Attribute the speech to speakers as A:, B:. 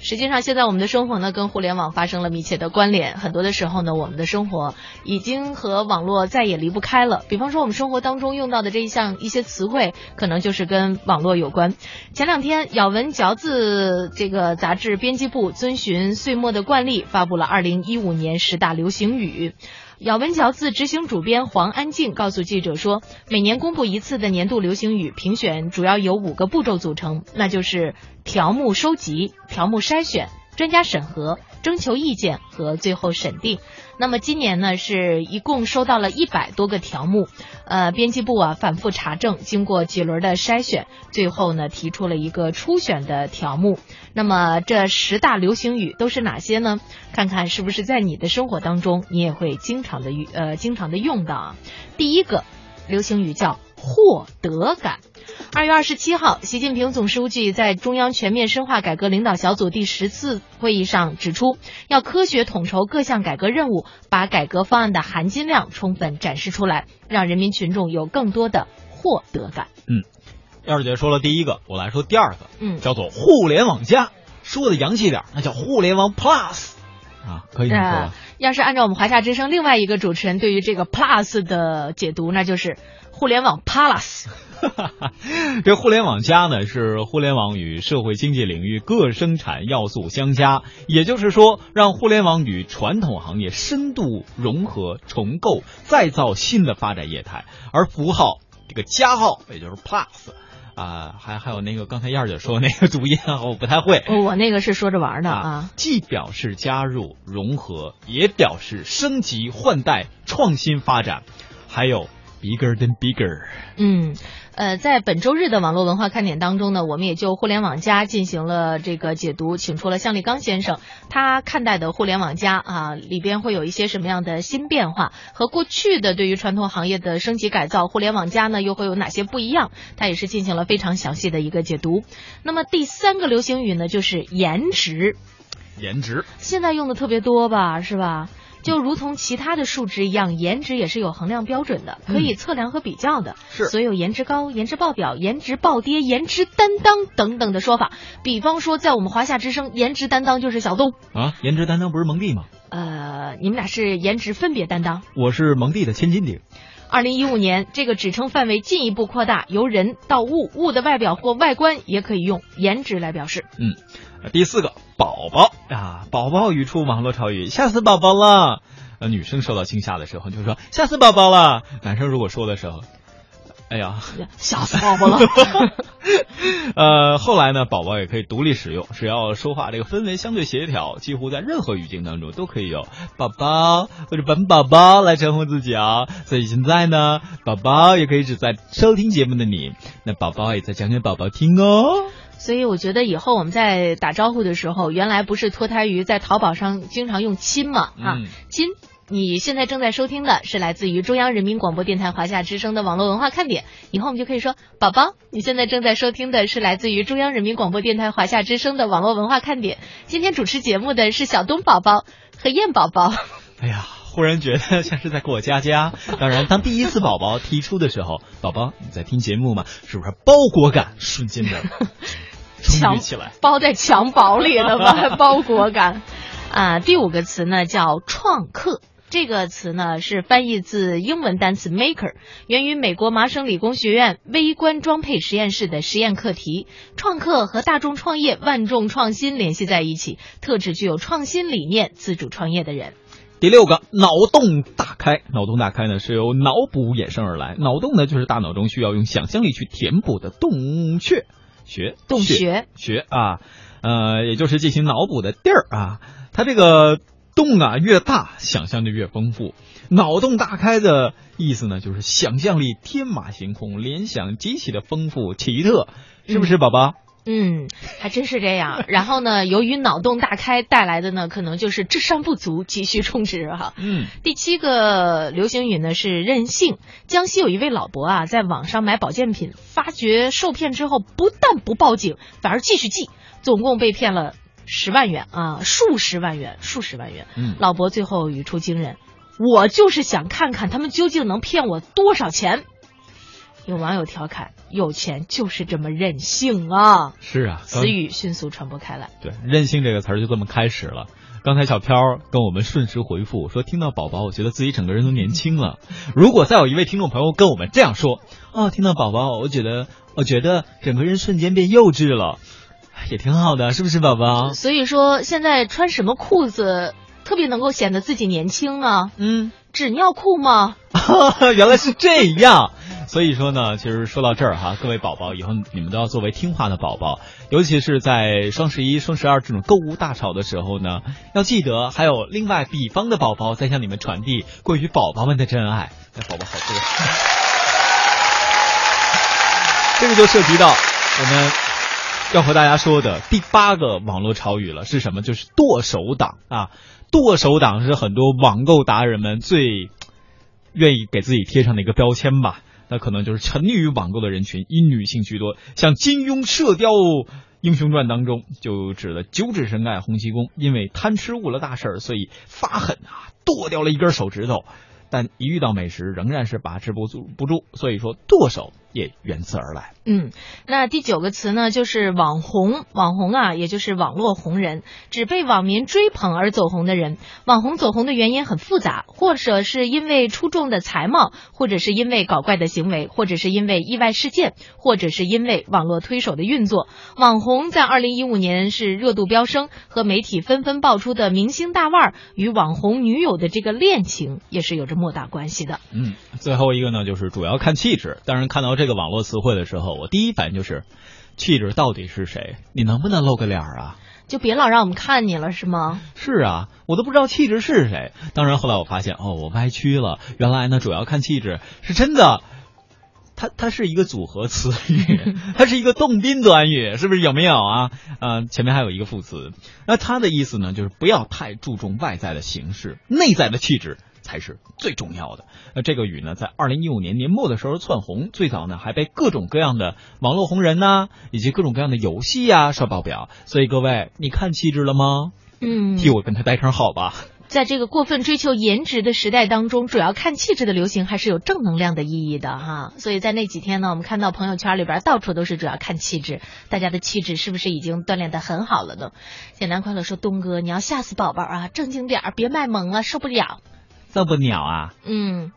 A: 实际上，现在我们的生活呢，跟互联网发生了密切的关联。很多的时候呢，我们的生活已经和网络再也离不开了。比方说，我们生活当中用到的这一项一些词汇，可能就是跟网络有关。前两天，咬文嚼字这个杂志编辑部遵循岁末的惯例，发布了二零一五年十大流行语。咬文嚼字执行主编黄安静告诉记者说，每年公布一次的年度流行语评选主要由五个步骤组成，那就是条目收集、条目筛选、专家审核、征求意见和最后审定。那么今年呢，是一共收到了一百多个条目，呃，编辑部啊反复查证，经过几轮的筛选，最后呢提出了一个初选的条目。那么这十大流行语都是哪些呢？看看是不是在你的生活当中，你也会经常的用呃经常的用到啊。第一个流行语叫获得感。二月二十七号，习近平总书记在中央全面深化改革领导小组第十次会议上指出，要科学统筹各项改革任务，把改革方案的含金量充分展示出来，让人民群众有更多的获得感。
B: 嗯，燕儿姐说了第一个，我来说第二个，
A: 嗯，
B: 叫做互联网加，说的洋气点，那叫互联网 Plus 啊，可以这么说吧？
A: 要是按照我们华夏之声另外一个主持人对于这个 Plus 的解读，那就是互联网 Plus。
B: 这互联网加呢，是互联网与社会经济领域各生产要素相加，也就是说，让互联网与传统行业深度融合、重构、再造新的发展业态。而符号这个加号，也就是 Plus 啊，还还有那个刚才燕儿姐说那个读音，我不太会。
A: 我那个是说着玩的啊，
B: 既表示加入、融合，也表示升级换代、创新发展，还有 bigger than bigger。
A: 嗯。呃，在本周日的网络文化看点当中呢，我们也就互联网加进行了这个解读，请出了向立刚先生，他看待的互联网加啊里边会有一些什么样的新变化，和过去的对于传统行业的升级改造，互联网加呢又会有哪些不一样？他也是进行了非常详细的一个解读。那么第三个流行语呢，就是颜值，
B: 颜值
A: 现在用的特别多吧，是吧？就如同其他的数值一样，颜值也是有衡量标准的，可以测量和比较的。
B: 是，
A: 所有颜值高、颜值爆表、颜值暴跌、颜值担当等等的说法。比方说，在我们华夏之声，颜值担当就是小东
B: 啊。颜值担当不是蒙蒂吗？
A: 呃，你们俩是颜值分别担当。
B: 我是蒙蒂的千斤顶。
A: 二零一五年，这个指称范围进一步扩大，由人到物，物的外表或外观也可以用颜值来表示。
B: 嗯。第四个宝宝啊，宝宝语出网络潮语，吓死宝宝了。呃，女生受到惊吓的时候就说吓死宝宝了。男生如果说的时候，哎呀，
A: 吓死宝宝了。
B: 呃，后来呢，宝宝也可以独立使用，只要说话这个氛围相对协调，几乎在任何语境当中都可以有宝宝或者本宝宝来称呼自己啊。所以现在呢，宝宝也可以指在收听节目的你，那宝宝也在讲给宝宝听哦。
A: 所以我觉得以后我们在打招呼的时候，原来不是脱胎于在淘宝上经常用亲嘛啊亲。你现在正在收听的是来自于中央人民广播电台华夏之声的网络文化看点，以后我们就可以说宝宝，你现在正在收听的是来自于中央人民广播电台华夏之声的网络文化看点。今天主持节目的是小东宝宝和燕宝宝。
B: 哎呀，忽然觉得像是在过家家。当然，当第一次宝宝提出的时候，宝宝你在听节目吗？是不是包裹感瞬间的？
A: 襁起来，包在襁褓里的吧？包裹感，啊，第五个词呢叫创客。这个词呢是翻译自英文单词 maker，源于美国麻省理工学院微观装配实验室的实验课题。创客和大众创业、万众创新联系在一起，特指具有创新理念、自主创业的人。
B: 第六个，脑洞大开。脑洞大开呢是由脑补衍生而来，脑洞呢就是大脑中需要用想象力去填补的洞穴。学
A: 洞穴
B: 学啊，呃，也就是进行脑补的地儿啊。它这个洞啊越大，想象就越丰富。脑洞大开的意思呢，就是想象力天马行空，联想极其的丰富奇特，是不是，宝宝？
A: 嗯，还真是这样。然后呢，由于脑洞大开带来的呢，可能就是智商不足，急需充值哈。
B: 嗯，
A: 第七个流行语呢是任性。江西有一位老伯啊，在网上买保健品，发觉受骗之后，不但不报警，反而继续寄，总共被骗了十万元啊，数十万元，数十万元。
B: 嗯，
A: 老伯最后语出惊人：“我就是想看看他们究竟能骗我多少钱。”有网友调侃：“有钱就是这么任性啊！”
B: 是啊，
A: 词语迅速传播开来。
B: 对，任性这个词儿就这么开始了。刚才小飘跟我们瞬时回复说：“听到宝宝，我觉得自己整个人都年轻了。”如果再有一位听众朋友跟我们这样说：“哦，听到宝宝，我觉得我觉得整个人瞬间变幼稚了，也挺好的，是不是，宝宝？”
A: 所以说，现在穿什么裤子特别能够显得自己年轻呢？
B: 嗯，
A: 纸尿裤吗？
B: 原来是这样。所以说呢，其实说到这儿哈，各位宝宝以后你们都要作为听话的宝宝，尤其是在双十一、双十二这种购物大潮的时候呢，要记得还有另外比方的宝宝在向你们传递关于宝宝们的真爱。那宝宝好多，这个就涉及到我们要和大家说的第八个网络潮语了，是什么？就是剁手党啊！剁手党是很多网购达人们最愿意给自己贴上的一个标签吧。那可能就是沉溺于网购的人群，以女性居多。像金庸《射雕英雄传》当中就指的九指神丐洪七公，因为贪吃误了大事儿，所以发狠啊，剁掉了一根手指头。但一遇到美食，仍然是把持不住不住，所以说剁手也源自而来。
A: 嗯，那第九个词呢，就是网红。网红啊，也就是网络红人，只被网民追捧而走红的人。网红走红的原因很复杂，或者是因为出众的才貌，或者是因为搞怪的行为，或者是因为意外事件，或者是因为网络推手的运作。网红在二零一五年是热度飙升，和媒体纷纷爆出的明星大腕儿与网红女友的这个恋情，也是有着莫大关系的。
B: 嗯，最后一个呢，就是主要看气质。当然，看到这个网络词汇的时候，我第一反应就是，气质到底是谁？你能不能露个脸儿啊？
A: 就别老让我们看你了，是吗？
B: 是啊，我都不知道气质是谁。当然，后来我发现，哦，我歪曲了。原来呢，主要看气质是真的。它它是一个组合词语，它是一个动宾短语，是不是有没有啊？呃，前面还有一个副词。那它的意思呢，就是不要太注重外在的形式，内在的气质才是最重要的。那这个雨呢，在二零一五年年末的时候窜红，最早呢还被各种各样的网络红人呐、以及各种各样的游戏呀刷爆表。所以各位，你看气质了吗？
A: 嗯，
B: 替我跟他带声好吧。
A: 在这个过分追求颜值的时代当中，主要看气质的流行还是有正能量的意义的哈。所以在那几天呢，我们看到朋友圈里边到处都是主要看气质，大家的气质是不是已经锻炼的很好了呢？简单快乐说，东哥，你要吓死宝宝啊，正经点儿，别卖萌了，受不了。
B: 这不鸟啊！
A: 嗯。